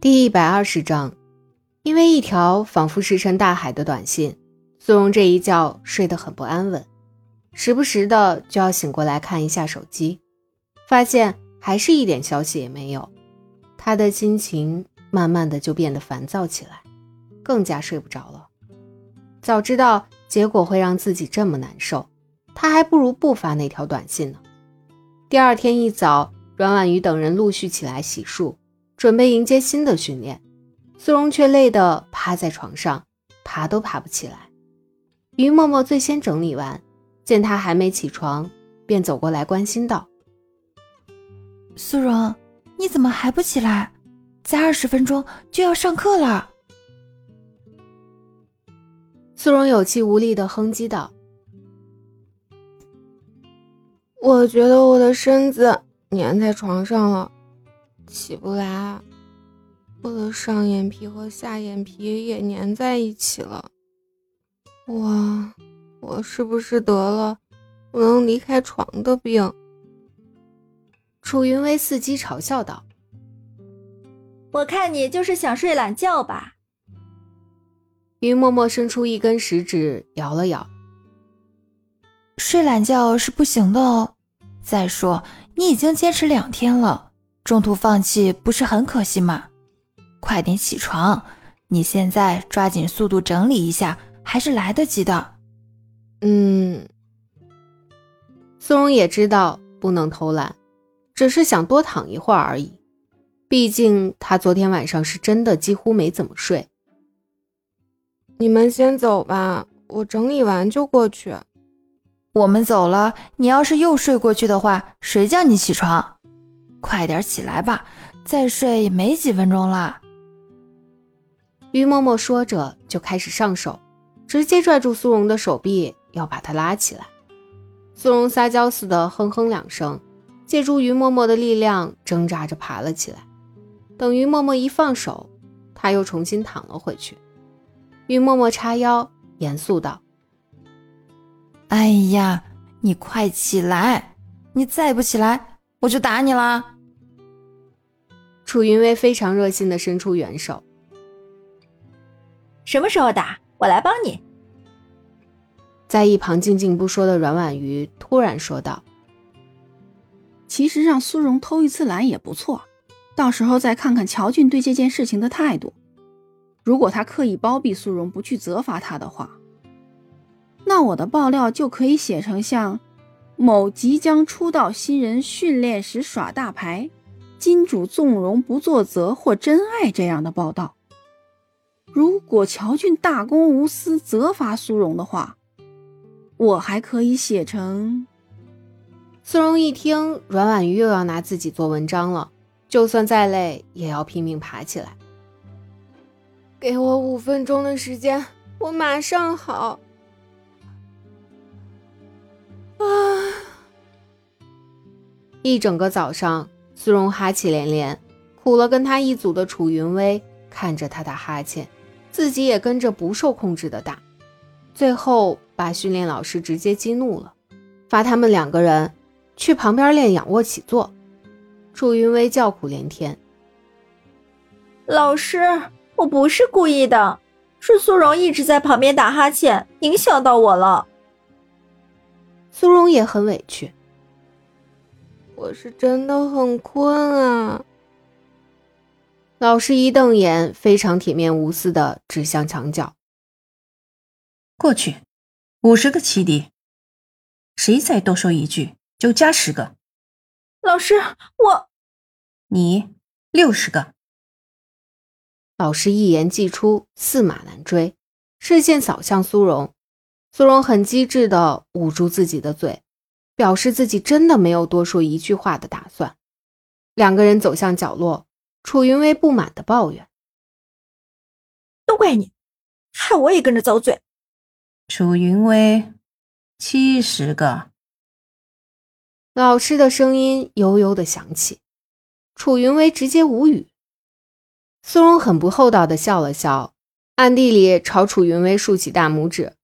第一百二十章，因为一条仿佛石沉大海的短信，苏荣这一觉睡得很不安稳，时不时的就要醒过来看一下手机，发现还是一点消息也没有，他的心情慢慢的就变得烦躁起来，更加睡不着了。早知道结果会让自己这么难受，他还不如不发那条短信呢。第二天一早。阮婉瑜等人陆续起来洗漱，准备迎接新的训练。苏荣却累得趴在床上，爬都爬不起来。于默默最先整理完，见他还没起床，便走过来关心道：“苏荣，你怎么还不起来？再二十分钟就要上课了。”苏荣有气无力的哼唧道：“我觉得我的身子……”粘在床上了，起不来。我的上眼皮和下眼皮也粘在一起了。我，我是不是得了不能离开床的病？楚云薇伺机嘲笑道：“我看你就是想睡懒觉吧。”于默默伸出一根食指摇了摇：“睡懒觉是不行的哦。再说。”你已经坚持两天了，中途放弃不是很可惜吗？快点起床，你现在抓紧速度整理一下，还是来得及的。嗯，苏荣也知道不能偷懒，只是想多躺一会儿而已。毕竟他昨天晚上是真的几乎没怎么睡。你们先走吧，我整理完就过去。我们走了，你要是又睡过去的话，谁叫你起床？快点起来吧，再睡也没几分钟了。于默默说着就开始上手，直接拽住苏荣的手臂，要把他拉起来。苏荣撒娇似的哼哼两声，借助于默默的力量挣扎着爬了起来。等于默默一放手，他又重新躺了回去。于默默叉腰，严肃道。哎呀，你快起来！你再不起来，我就打你了。楚云薇非常热心的伸出援手。什么时候打？我来帮你。在一旁静静不说的阮婉瑜突然说道：“其实让苏荣偷一次懒也不错，到时候再看看乔俊对这件事情的态度。如果他刻意包庇苏荣，不去责罚他的话。”那我的爆料就可以写成像某即将出道新人训练时耍大牌，金主纵容不作责或真爱这样的报道。如果乔俊大公无私责罚苏荣的话，我还可以写成。苏荣一听阮婉瑜又要拿自己做文章了，就算再累也要拼命爬起来。给我五分钟的时间，我马上好。啊！一整个早上，苏荣哈气连连，苦了跟他一组的楚云薇看着他打哈欠，自己也跟着不受控制的打，最后把训练老师直接激怒了，罚他们两个人去旁边练仰卧起坐。楚云薇叫苦连天：“老师，我不是故意的，是苏荣一直在旁边打哈欠，影响到我了。”苏荣也很委屈，我是真的很困啊。老师一瞪眼，非常铁面无私的指向墙角：“过去，五十个起底，谁再多说一句就加十个。”老师，我，你六十个。老师一言既出，驷马难追，视线扫向苏荣。苏荣很机智的捂住自己的嘴，表示自己真的没有多说一句话的打算。两个人走向角落，楚云薇不满的抱怨：“都怪你，害我也跟着遭罪。”楚云薇，七十个。老师的声音悠悠的响起，楚云薇直接无语。苏荣很不厚道的笑了笑，暗地里朝楚云薇竖起大拇指。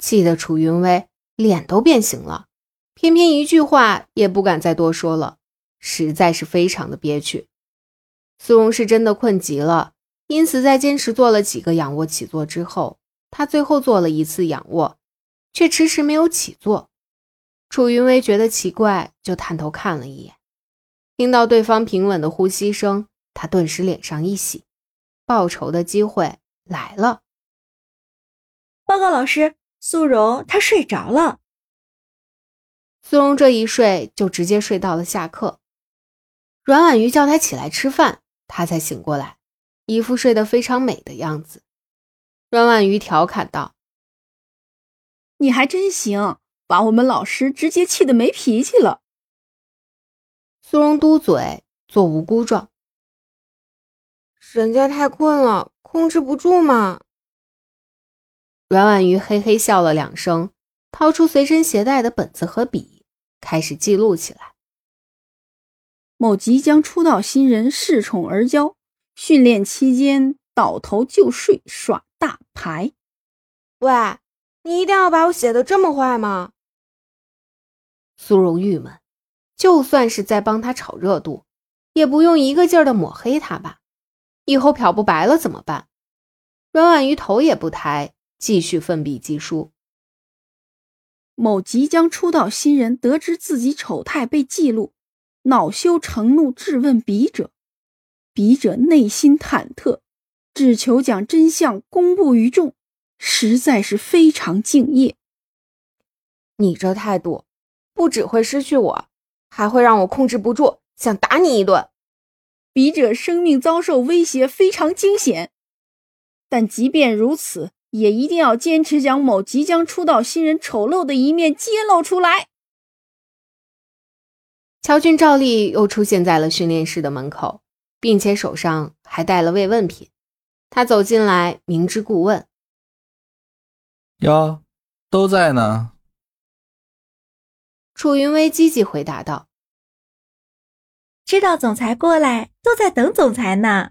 气得楚云薇脸都变形了，偏偏一句话也不敢再多说了，实在是非常的憋屈。苏荣是真的困极了，因此在坚持做了几个仰卧起坐之后，他最后做了一次仰卧，却迟迟没有起坐。楚云薇觉得奇怪，就探头看了一眼，听到对方平稳的呼吸声，他顿时脸上一喜，报仇的机会来了。报告老师，苏荣他睡着了。苏荣这一睡就直接睡到了下课。阮婉瑜叫他起来吃饭。他才醒过来，一副睡得非常美的样子。阮婉瑜调侃道：“你还真行，把我们老师直接气得没脾气了。”苏荣嘟嘴，做无辜状：“人家太困了，控制不住嘛。”阮婉瑜嘿嘿笑了两声，掏出随身携带的本子和笔，开始记录起来。某即将出道新人恃宠而骄，训练期间倒头就睡耍大牌。喂，你一定要把我写的这么坏吗？苏荣郁闷，就算是在帮他炒热度，也不用一个劲儿的抹黑他吧？以后漂不白了怎么办？阮婉瑜头也不抬，继续奋笔疾书。某即将出道新人得知自己丑态被记录。恼羞成怒，质问笔者，笔者内心忐忑，只求将真相公布于众，实在是非常敬业。你这态度，不只会失去我，还会让我控制不住，想打你一顿。笔者生命遭受威胁，非常惊险。但即便如此，也一定要坚持将某即将出道新人丑陋的一面揭露出来。乔俊照例又出现在了训练室的门口，并且手上还带了慰问品。他走进来，明知故问：“哟，都在呢。”楚云薇积极回答道：“知道总裁过来，都在等总裁呢。”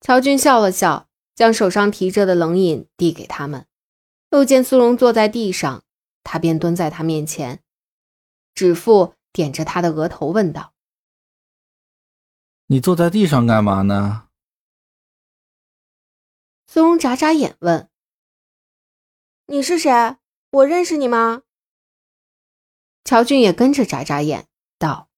乔俊笑了笑，将手上提着的冷饮递给他们。又见苏荣坐在地上，他便蹲在他面前。指腹点着他的额头，问道：“你坐在地上干嘛呢？”苏荣眨眨眼问：“你是谁？我认识你吗？”乔俊也跟着眨眨眼，道：“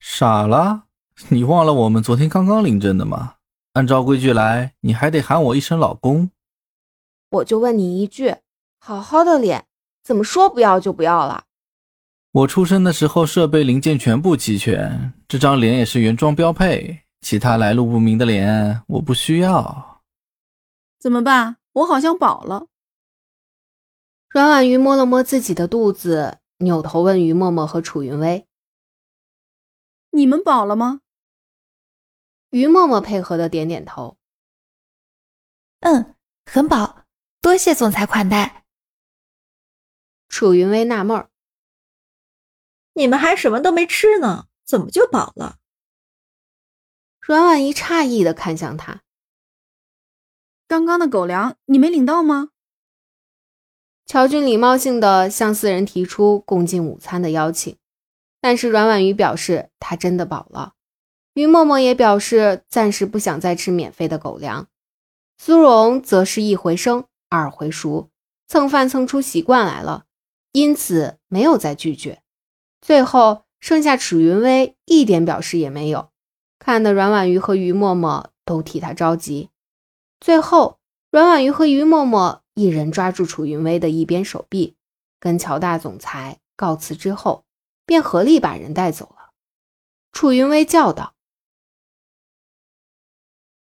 傻了？你忘了我们昨天刚刚领证的吗？按照规矩来，你还得喊我一声老公。”我就问你一句：好好的脸。怎么说不要就不要了？我出生的时候设备零件全部齐全，这张脸也是原装标配。其他来路不明的脸我不需要。怎么办？我好像饱了。阮婉瑜摸了摸自己的肚子，扭头问于默默和楚云薇：“你们饱了吗？”于默默配合的点点头：“嗯，很饱，多谢总裁款待。”楚云薇纳闷儿：“你们还什么都没吃呢，怎么就饱了？”阮婉仪诧异的看向他：“刚刚的狗粮你没领到吗？”乔军礼貌性的向四人提出共进午餐的邀请，但是阮婉瑜表示她真的饱了，于默默也表示暂时不想再吃免费的狗粮，苏荣则是一回生二回熟，蹭饭蹭出习惯来了。因此没有再拒绝，最后剩下楚云薇一点表示也没有，看得阮婉瑜和于默默都替他着急。最后，阮婉瑜和于默默一人抓住楚云薇的一边手臂，跟乔大总裁告辞之后，便合力把人带走了。楚云薇叫道：“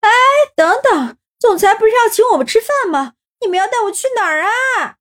哎，等等，总裁不是要请我们吃饭吗？你们要带我去哪儿啊？”